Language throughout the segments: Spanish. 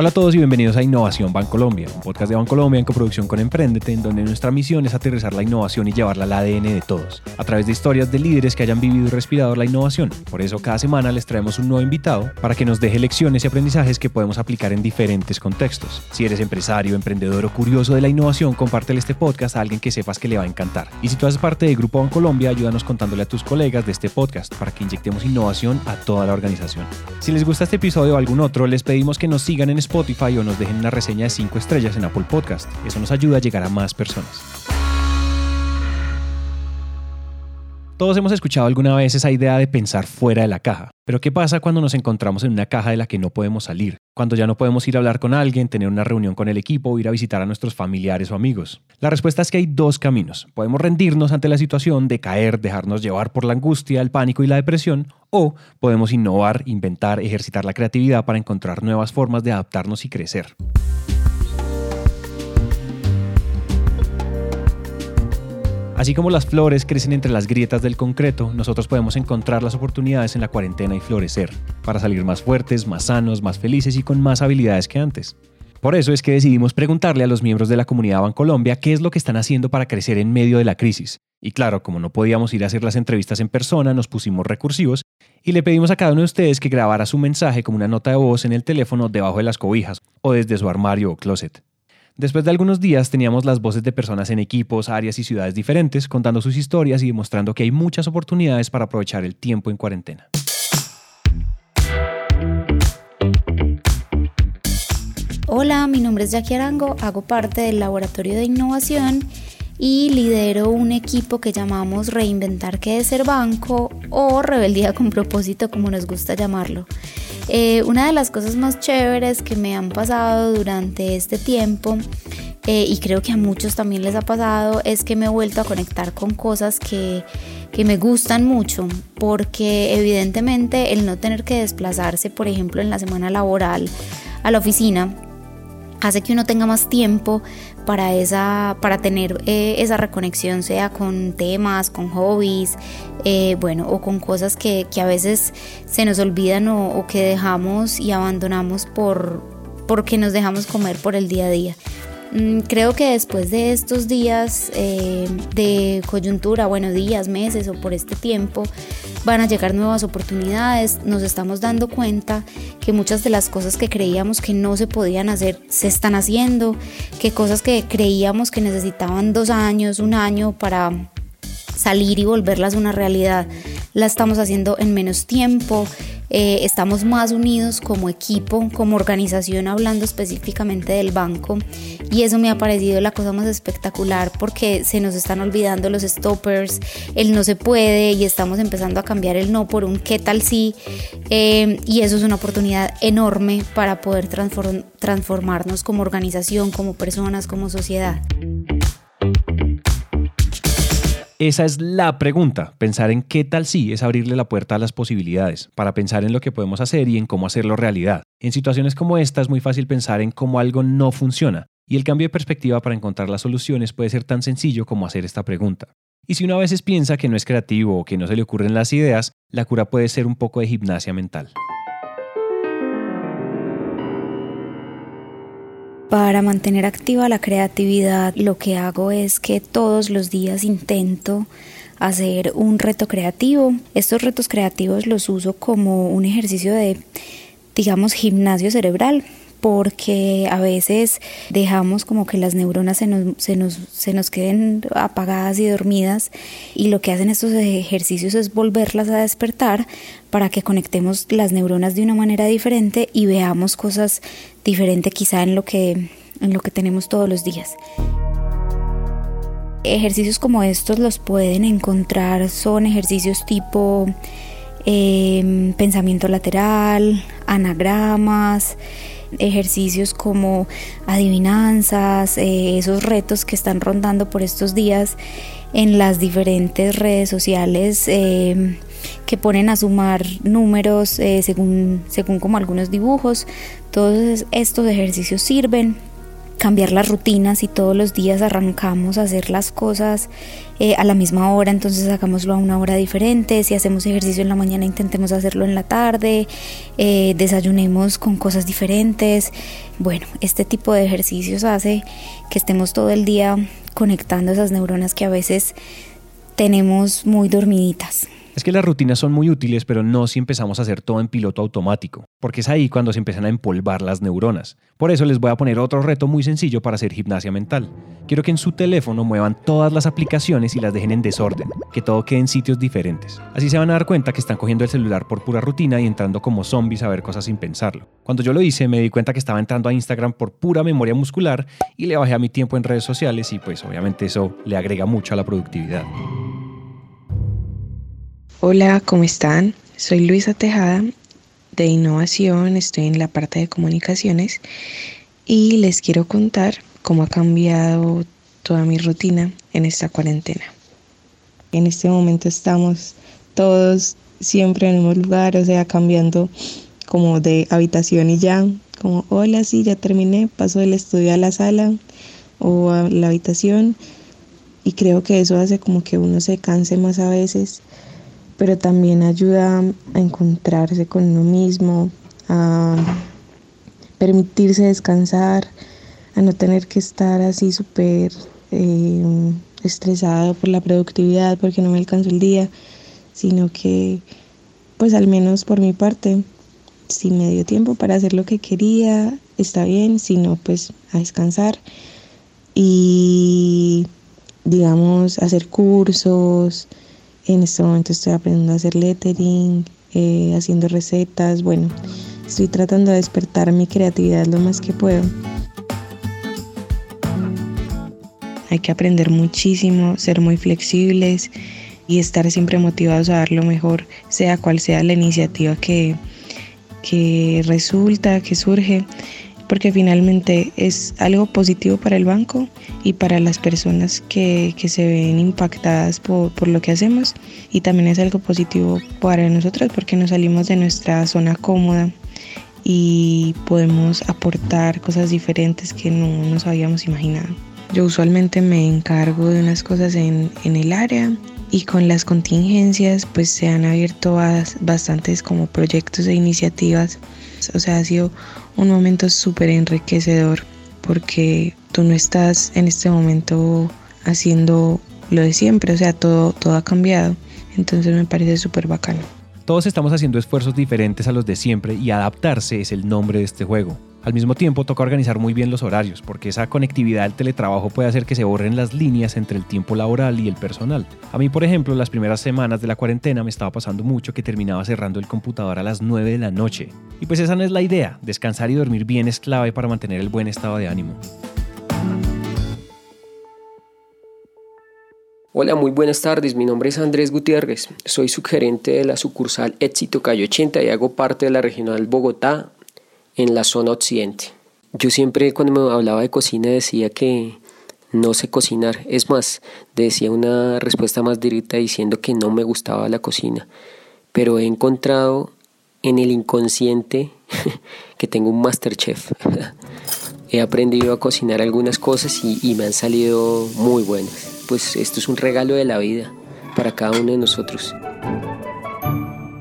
Hola a todos y bienvenidos a Innovación Bancolombia, un podcast de Bancolombia en coproducción con Emprendete, en donde nuestra misión es aterrizar la innovación y llevarla al ADN de todos, a través de historias de líderes que hayan vivido y respirado la innovación. Por eso cada semana les traemos un nuevo invitado para que nos deje lecciones y aprendizajes que podemos aplicar en diferentes contextos. Si eres empresario, emprendedor o curioso de la innovación, compártele este podcast a alguien que sepas que le va a encantar. Y si tú haces parte del Grupo Bancolombia, ayúdanos contándole a tus colegas de este podcast para que inyectemos innovación a toda la organización. Si les gusta este episodio o algún otro, les pedimos que nos sigan en Spotify o nos dejen una reseña de 5 estrellas en Apple Podcast. Eso nos ayuda a llegar a más personas. Todos hemos escuchado alguna vez esa idea de pensar fuera de la caja. Pero ¿qué pasa cuando nos encontramos en una caja de la que no podemos salir? Cuando ya no podemos ir a hablar con alguien, tener una reunión con el equipo o ir a visitar a nuestros familiares o amigos. La respuesta es que hay dos caminos. Podemos rendirnos ante la situación, decaer, dejarnos llevar por la angustia, el pánico y la depresión, o podemos innovar, inventar, ejercitar la creatividad para encontrar nuevas formas de adaptarnos y crecer. Así como las flores crecen entre las grietas del concreto, nosotros podemos encontrar las oportunidades en la cuarentena y florecer, para salir más fuertes, más sanos, más felices y con más habilidades que antes. Por eso es que decidimos preguntarle a los miembros de la comunidad Bancolombia qué es lo que están haciendo para crecer en medio de la crisis. Y claro, como no podíamos ir a hacer las entrevistas en persona, nos pusimos recursivos y le pedimos a cada uno de ustedes que grabara su mensaje como una nota de voz en el teléfono debajo de las cobijas o desde su armario o closet. Después de algunos días teníamos las voces de personas en equipos, áreas y ciudades diferentes contando sus historias y demostrando que hay muchas oportunidades para aprovechar el tiempo en cuarentena. Hola, mi nombre es Jackie Arango, hago parte del Laboratorio de Innovación y lidero un equipo que llamamos Reinventar que es ser banco o Rebeldía con propósito como nos gusta llamarlo. Eh, una de las cosas más chéveres que me han pasado durante este tiempo eh, y creo que a muchos también les ha pasado es que me he vuelto a conectar con cosas que, que me gustan mucho porque evidentemente el no tener que desplazarse por ejemplo en la semana laboral a la oficina hace que uno tenga más tiempo para, esa, para tener eh, esa reconexión, sea con temas, con hobbies, eh, bueno, o con cosas que, a veces se nos olvidan o, que dejamos y abandonamos por, porque nos dejamos comer por el día a día. Mm, creo que después de estos días eh, de coyuntura, bueno, días, meses o por este tiempo, van a llegar nuevas oportunidades. Nos estamos dando cuenta que muchas de las cosas que creíamos que no se podían hacer se están haciendo, que cosas que creíamos que necesitaban dos años, un año para salir y volverlas una realidad, la estamos haciendo en menos tiempo eh, estamos más unidos como equipo, como organización, hablando específicamente del banco. Y eso me ha parecido la cosa más espectacular porque se nos están olvidando los stoppers, el no se puede y estamos empezando a cambiar el no por un qué tal sí. Eh, y eso es una oportunidad enorme para poder transformarnos como organización, como personas, como sociedad. Esa es la pregunta. Pensar en qué tal sí es abrirle la puerta a las posibilidades, para pensar en lo que podemos hacer y en cómo hacerlo realidad. En situaciones como esta es muy fácil pensar en cómo algo no funciona, y el cambio de perspectiva para encontrar las soluciones puede ser tan sencillo como hacer esta pregunta. Y si uno a veces piensa que no es creativo o que no se le ocurren las ideas, la cura puede ser un poco de gimnasia mental. Para mantener activa la creatividad, lo que hago es que todos los días intento hacer un reto creativo. Estos retos creativos los uso como un ejercicio de, digamos, gimnasio cerebral porque a veces dejamos como que las neuronas se nos, se, nos, se nos queden apagadas y dormidas y lo que hacen estos ejercicios es volverlas a despertar para que conectemos las neuronas de una manera diferente y veamos cosas diferentes quizá en lo que, en lo que tenemos todos los días. Ejercicios como estos los pueden encontrar, son ejercicios tipo em, pensamiento lateral, anagramas, ejercicios como adivinanzas, eh, esos retos que están rondando por estos días en las diferentes redes sociales eh, que ponen a sumar números eh, según, según como algunos dibujos. Todos estos ejercicios sirven cambiar las rutinas y todos los días arrancamos a hacer las cosas eh, a la misma hora, entonces hagámoslo a una hora diferente, si hacemos ejercicio en la mañana intentemos hacerlo en la tarde, eh, desayunemos con cosas diferentes. Bueno, este tipo de ejercicios hace que estemos todo el día conectando esas neuronas que a veces tenemos muy dormiditas. Es que las rutinas son muy útiles, pero no si empezamos a hacer todo en piloto automático, porque es ahí cuando se empiezan a empolvar las neuronas. Por eso les voy a poner otro reto muy sencillo para hacer gimnasia mental. Quiero que en su teléfono muevan todas las aplicaciones y las dejen en desorden, que todo quede en sitios diferentes. Así se van a dar cuenta que están cogiendo el celular por pura rutina y entrando como zombies a ver cosas sin pensarlo. Cuando yo lo hice me di cuenta que estaba entrando a Instagram por pura memoria muscular y le bajé a mi tiempo en redes sociales y pues obviamente eso le agrega mucho a la productividad. Hola, ¿cómo están? Soy Luisa Tejada de Innovación, estoy en la parte de comunicaciones y les quiero contar cómo ha cambiado toda mi rutina en esta cuarentena. En este momento estamos todos siempre en el mismo lugar, o sea, cambiando como de habitación y ya, como, hola, sí, ya terminé, paso del estudio a la sala o a la habitación y creo que eso hace como que uno se canse más a veces pero también ayuda a encontrarse con uno mismo, a permitirse descansar, a no tener que estar así súper eh, estresado por la productividad porque no me alcanzó el día, sino que pues al menos por mi parte, si me dio tiempo para hacer lo que quería, está bien, si no, pues a descansar y digamos hacer cursos, en este momento estoy aprendiendo a hacer lettering, eh, haciendo recetas. Bueno, estoy tratando de despertar mi creatividad lo más que puedo. Hay que aprender muchísimo, ser muy flexibles y estar siempre motivados a dar lo mejor, sea cual sea la iniciativa que, que resulta, que surge porque finalmente es algo positivo para el banco y para las personas que, se ven impactadas por, por, lo que hacemos y también es algo positivo para nosotros porque nos salimos de nuestra zona cómoda y podemos aportar cosas diferentes que no nos habíamos imaginado. Yo usualmente me encargo de unas cosas en, en el área y con las contingencias pues se han abierto bastantes como proyectos e iniciativas. O sea, ha sido un momento súper enriquecedor porque tú no estás en este momento haciendo lo de siempre, o sea, todo, todo ha cambiado. Entonces me parece súper bacano. Todos estamos haciendo esfuerzos diferentes a los de siempre y adaptarse es el nombre de este juego. Al mismo tiempo toca organizar muy bien los horarios, porque esa conectividad del teletrabajo puede hacer que se borren las líneas entre el tiempo laboral y el personal. A mí, por ejemplo, las primeras semanas de la cuarentena me estaba pasando mucho que terminaba cerrando el computador a las 9 de la noche. Y pues esa no es la idea, descansar y dormir bien es clave para mantener el buen estado de ánimo. Hola, muy buenas tardes. Mi nombre es Andrés Gutiérrez. Soy subgerente de la sucursal Éxito Calle 80 y hago parte de la regional Bogotá en la zona occidente. Yo siempre cuando me hablaba de cocina decía que no sé cocinar. Es más, decía una respuesta más directa diciendo que no me gustaba la cocina. Pero he encontrado en el inconsciente que tengo un masterchef. he aprendido a cocinar algunas cosas y, y me han salido muy buenas. Pues esto es un regalo de la vida para cada uno de nosotros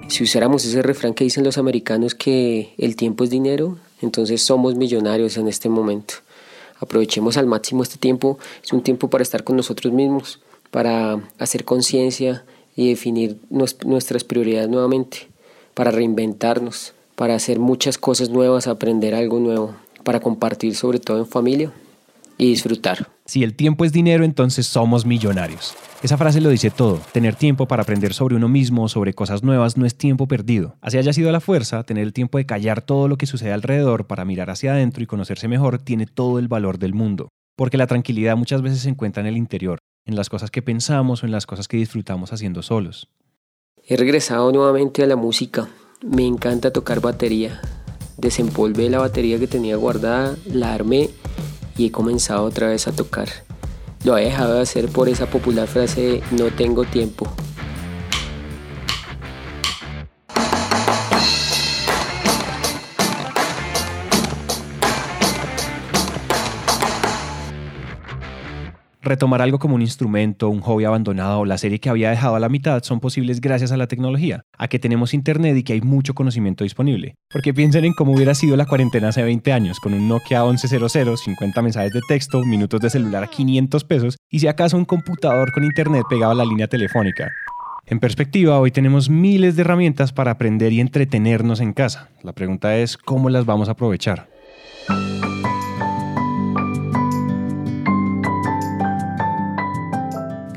si usáramos ese refrán que dicen los americanos que el tiempo es dinero, entonces somos millonarios en este momento. Aprovechemos al máximo este tiempo, es un tiempo para estar con nosotros mismos, para hacer conciencia y definir nuestras prioridades nuevamente, para reinventarnos, para hacer muchas cosas nuevas, aprender algo nuevo, para compartir sobre todo en familia y disfrutar. Si el tiempo es dinero, entonces somos millonarios. Esa frase lo dice todo. Tener tiempo para aprender sobre uno mismo, sobre cosas nuevas, no es tiempo perdido. Así haya sido la fuerza, tener el tiempo de callar todo lo que sucede alrededor para mirar hacia adentro y conocerse mejor tiene todo el valor del mundo. Porque la tranquilidad muchas veces se encuentra en el interior, en las cosas que pensamos o en las cosas que disfrutamos haciendo solos. He regresado nuevamente a la música. Me encanta tocar batería. Desempolvé la batería que tenía guardada, la armé y he comenzado otra vez a tocar. Lo he dejado de hacer por esa popular frase no tengo tiempo. Retomar algo como un instrumento, un hobby abandonado o la serie que había dejado a la mitad son posibles gracias a la tecnología, a que tenemos internet y que hay mucho conocimiento disponible. Porque piensen en cómo hubiera sido la cuarentena hace 20 años, con un Nokia 1100, 50 mensajes de texto, minutos de celular a 500 pesos y si acaso un computador con internet pegado a la línea telefónica. En perspectiva, hoy tenemos miles de herramientas para aprender y entretenernos en casa. La pregunta es cómo las vamos a aprovechar.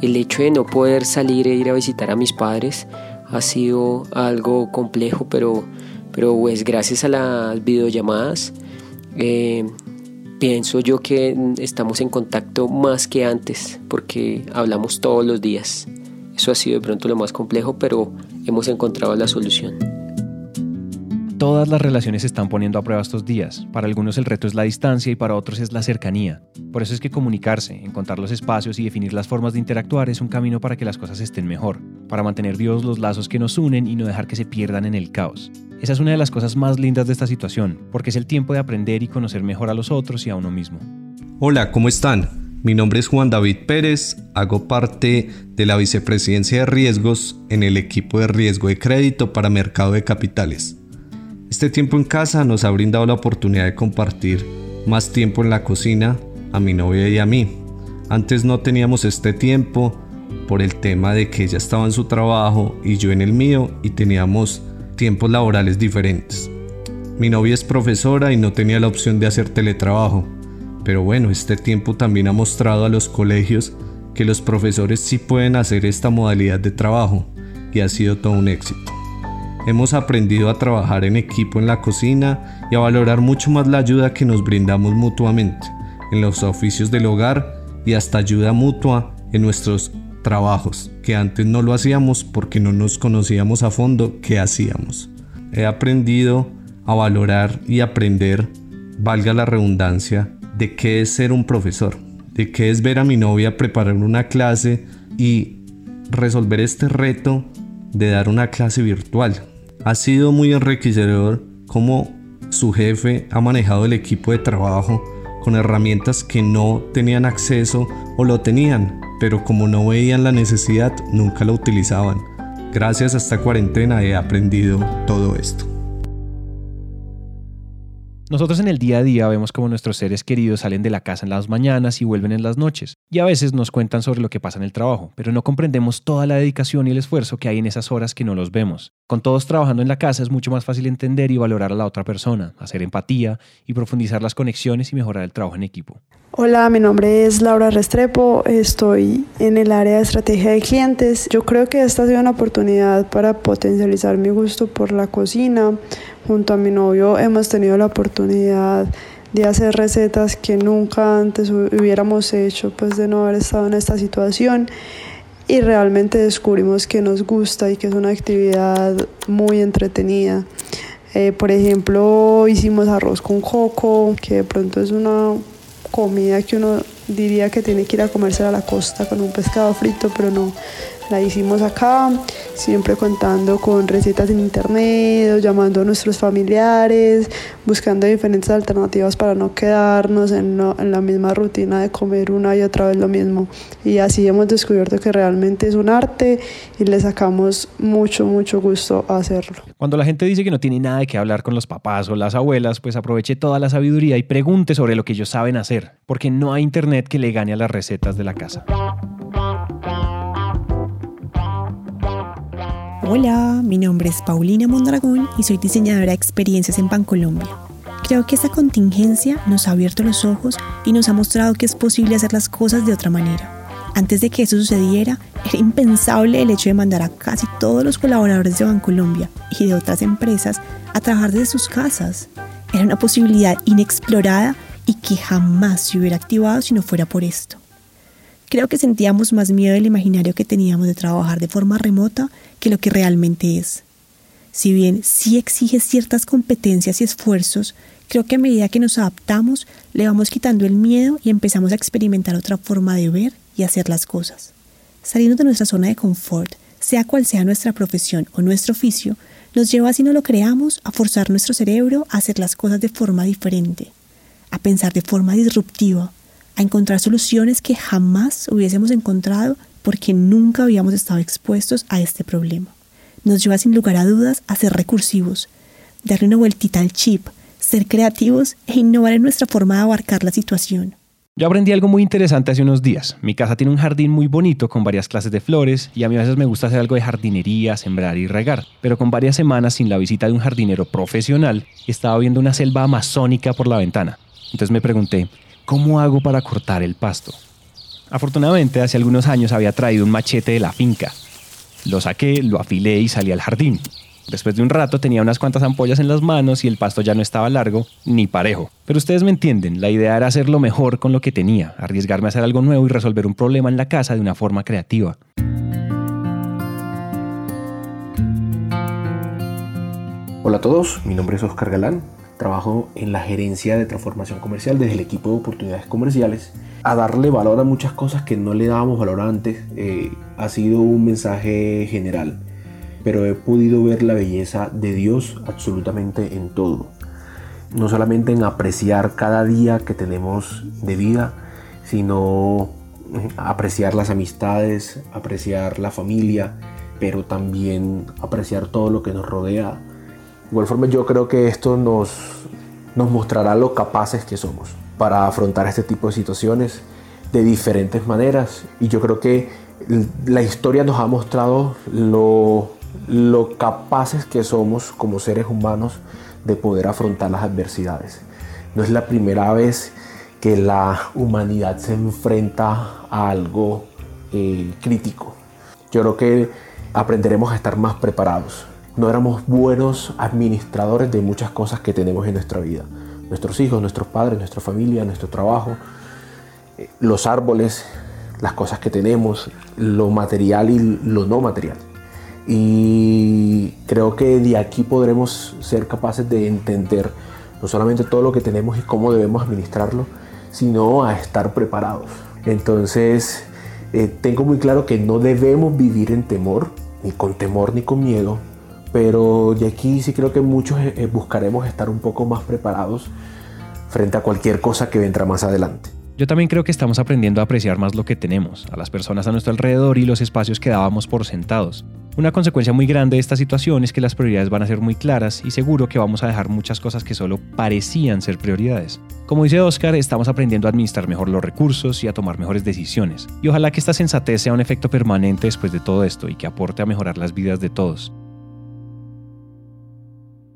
El hecho de no poder salir e ir a visitar a mis padres ha sido algo complejo, pero, pero pues gracias a las videollamadas eh, pienso yo que estamos en contacto más que antes porque hablamos todos los días. Eso ha sido de pronto lo más complejo, pero hemos encontrado la solución. Todas las relaciones se están poniendo a prueba estos días. Para algunos el reto es la distancia y para otros es la cercanía. Por eso es que comunicarse, encontrar los espacios y definir las formas de interactuar es un camino para que las cosas estén mejor, para mantener vivos los lazos que nos unen y no dejar que se pierdan en el caos. Esa es una de las cosas más lindas de esta situación, porque es el tiempo de aprender y conocer mejor a los otros y a uno mismo. Hola, ¿cómo están? Mi nombre es Juan David Pérez, hago parte de la vicepresidencia de riesgos en el equipo de riesgo de crédito para mercado de capitales. Este tiempo en casa nos ha brindado la oportunidad de compartir más tiempo en la cocina a mi novia y a mí. Antes no teníamos este tiempo por el tema de que ella estaba en su trabajo y yo en el mío y teníamos tiempos laborales diferentes. Mi novia es profesora y no tenía la opción de hacer teletrabajo, pero bueno, este tiempo también ha mostrado a los colegios que los profesores sí pueden hacer esta modalidad de trabajo y ha sido todo un éxito. Hemos aprendido a trabajar en equipo en la cocina y a valorar mucho más la ayuda que nos brindamos mutuamente en los oficios del hogar y hasta ayuda mutua en nuestros trabajos, que antes no lo hacíamos porque no nos conocíamos a fondo qué hacíamos. He aprendido a valorar y aprender, valga la redundancia, de qué es ser un profesor, de qué es ver a mi novia preparar una clase y resolver este reto de dar una clase virtual, ha sido muy enriquecedor cómo su jefe ha manejado el equipo de trabajo con herramientas que no tenían acceso o lo tenían, pero como no veían la necesidad, nunca lo utilizaban. Gracias a esta cuarentena he aprendido todo esto. Nosotros en el día a día vemos como nuestros seres queridos salen de la casa en las mañanas y vuelven en las noches, y a veces nos cuentan sobre lo que pasa en el trabajo, pero no comprendemos toda la dedicación y el esfuerzo que hay en esas horas que no los vemos. Con todos trabajando en la casa es mucho más fácil entender y valorar a la otra persona, hacer empatía y profundizar las conexiones y mejorar el trabajo en equipo. Hola, mi nombre es Laura Restrepo, estoy en el área de estrategia de clientes. Yo creo que esta ha sido una oportunidad para potencializar mi gusto por la cocina. Junto a mi novio hemos tenido la oportunidad de hacer recetas que nunca antes hubiéramos hecho, pues de no haber estado en esta situación. Y realmente descubrimos que nos gusta y que es una actividad muy entretenida. Eh, por ejemplo, hicimos arroz con coco, que de pronto es una comida que uno diría que tiene que ir a comerse a la costa con un pescado frito, pero no, la hicimos acá, siempre contando con recetas en internet, llamando a nuestros familiares, buscando diferentes alternativas para no quedarnos en, en la misma rutina de comer una y otra vez lo mismo. Y así hemos descubierto que realmente es un arte y le sacamos mucho, mucho gusto a hacerlo. Cuando la gente dice que no tiene nada qué hablar con los papás o las abuelas, pues aproveche toda la sabiduría y pregunte sobre lo que ellos saben hacer, porque no hay internet que le gane a las recetas de la casa. Hola, mi nombre es Paulina Mondragón y soy diseñadora de experiencias en Bancolombia. Creo que esta contingencia nos ha abierto los ojos y nos ha mostrado que es posible hacer las cosas de otra manera. Antes de que eso sucediera, era impensable el hecho de mandar a casi todos los colaboradores de Bancolombia y de otras empresas a trabajar desde sus casas. Era una posibilidad inexplorada y que jamás se hubiera activado si no fuera por esto. Creo que sentíamos más miedo del imaginario que teníamos de trabajar de forma remota que lo que realmente es. Si bien sí exige ciertas competencias y esfuerzos, creo que a medida que nos adaptamos le vamos quitando el miedo y empezamos a experimentar otra forma de ver y hacer las cosas. Saliendo de nuestra zona de confort, sea cual sea nuestra profesión o nuestro oficio, nos lleva, si no lo creamos, a forzar nuestro cerebro a hacer las cosas de forma diferente, a pensar de forma disruptiva, a encontrar soluciones que jamás hubiésemos encontrado porque nunca habíamos estado expuestos a este problema. Nos lleva sin lugar a dudas a ser recursivos, darle una vueltita al chip, ser creativos e innovar en nuestra forma de abarcar la situación. Yo aprendí algo muy interesante hace unos días. Mi casa tiene un jardín muy bonito con varias clases de flores y a mí a veces me gusta hacer algo de jardinería, sembrar y regar. Pero con varias semanas sin la visita de un jardinero profesional, estaba viendo una selva amazónica por la ventana. Entonces me pregunté, ¿cómo hago para cortar el pasto? Afortunadamente, hace algunos años había traído un machete de la finca. Lo saqué, lo afilé y salí al jardín. Después de un rato tenía unas cuantas ampollas en las manos y el pasto ya no estaba largo ni parejo. Pero ustedes me entienden, la idea era hacerlo mejor con lo que tenía, arriesgarme a hacer algo nuevo y resolver un problema en la casa de una forma creativa. Hola a todos, mi nombre es Oscar Galán, trabajo en la gerencia de transformación comercial desde el equipo de oportunidades comerciales. A darle valor a muchas cosas que no le dábamos valor antes eh, ha sido un mensaje general pero he podido ver la belleza de Dios absolutamente en todo. No solamente en apreciar cada día que tenemos de vida, sino apreciar las amistades, apreciar la familia, pero también apreciar todo lo que nos rodea. Igual forma yo creo que esto nos, nos mostrará lo capaces que somos para afrontar este tipo de situaciones de diferentes maneras. Y yo creo que la historia nos ha mostrado lo lo capaces que somos como seres humanos de poder afrontar las adversidades. No es la primera vez que la humanidad se enfrenta a algo eh, crítico. Yo creo que aprenderemos a estar más preparados. No éramos buenos administradores de muchas cosas que tenemos en nuestra vida. Nuestros hijos, nuestros padres, nuestra familia, nuestro trabajo, eh, los árboles, las cosas que tenemos, lo material y lo no material. Y creo que de aquí podremos ser capaces de entender no solamente todo lo que tenemos y cómo debemos administrarlo, sino a estar preparados. Entonces, eh, tengo muy claro que no debemos vivir en temor, ni con temor ni con miedo, pero de aquí sí creo que muchos eh, eh, buscaremos estar un poco más preparados frente a cualquier cosa que vendrá más adelante. Yo también creo que estamos aprendiendo a apreciar más lo que tenemos, a las personas a nuestro alrededor y los espacios que dábamos por sentados. Una consecuencia muy grande de esta situación es que las prioridades van a ser muy claras y seguro que vamos a dejar muchas cosas que solo parecían ser prioridades. Como dice Oscar, estamos aprendiendo a administrar mejor los recursos y a tomar mejores decisiones. Y ojalá que esta sensatez sea un efecto permanente después de todo esto y que aporte a mejorar las vidas de todos.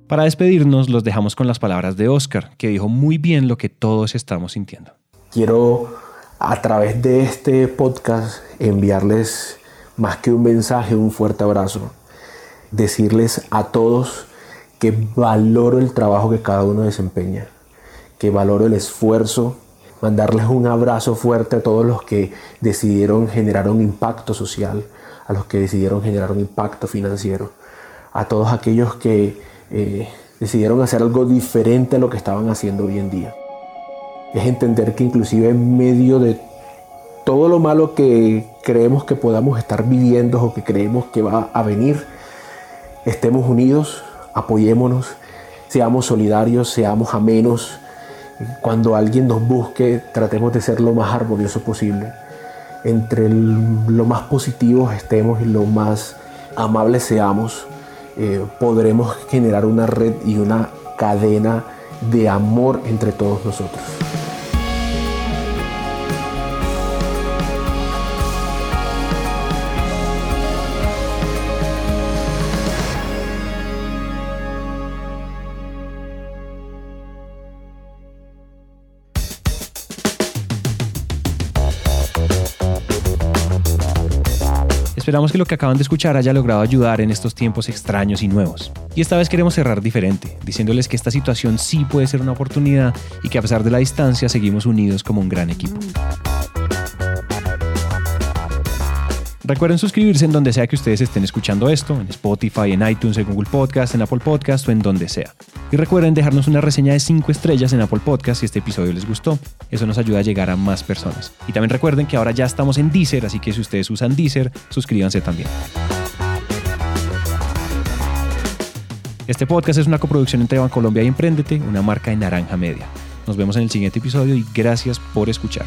Para despedirnos, los dejamos con las palabras de Oscar, que dijo muy bien lo que todos estamos sintiendo. Quiero a través de este podcast enviarles más que un mensaje, un fuerte abrazo. Decirles a todos que valoro el trabajo que cada uno desempeña, que valoro el esfuerzo, mandarles un abrazo fuerte a todos los que decidieron generar un impacto social, a los que decidieron generar un impacto financiero, a todos aquellos que eh, decidieron hacer algo diferente a lo que estaban haciendo hoy en día. Es entender que inclusive en medio de todo lo malo que creemos que podamos estar viviendo o que creemos que va a venir, estemos unidos, apoyémonos, seamos solidarios, seamos amenos. Cuando alguien nos busque, tratemos de ser lo más armonioso posible. Entre lo más positivos estemos y lo más amables seamos, eh, podremos generar una red y una cadena de amor entre todos nosotros. Esperamos que lo que acaban de escuchar haya logrado ayudar en estos tiempos extraños y nuevos. Y esta vez queremos cerrar diferente, diciéndoles que esta situación sí puede ser una oportunidad y que a pesar de la distancia seguimos unidos como un gran equipo. Recuerden suscribirse en donde sea que ustedes estén escuchando esto, en Spotify, en iTunes, en Google Podcast, en Apple Podcast o en donde sea. Y recuerden dejarnos una reseña de 5 estrellas en Apple Podcast si este episodio les gustó. Eso nos ayuda a llegar a más personas. Y también recuerden que ahora ya estamos en Deezer, así que si ustedes usan Deezer, suscríbanse también. Este podcast es una coproducción entre Bancolombia y Emprendete, una marca de Naranja Media. Nos vemos en el siguiente episodio y gracias por escuchar.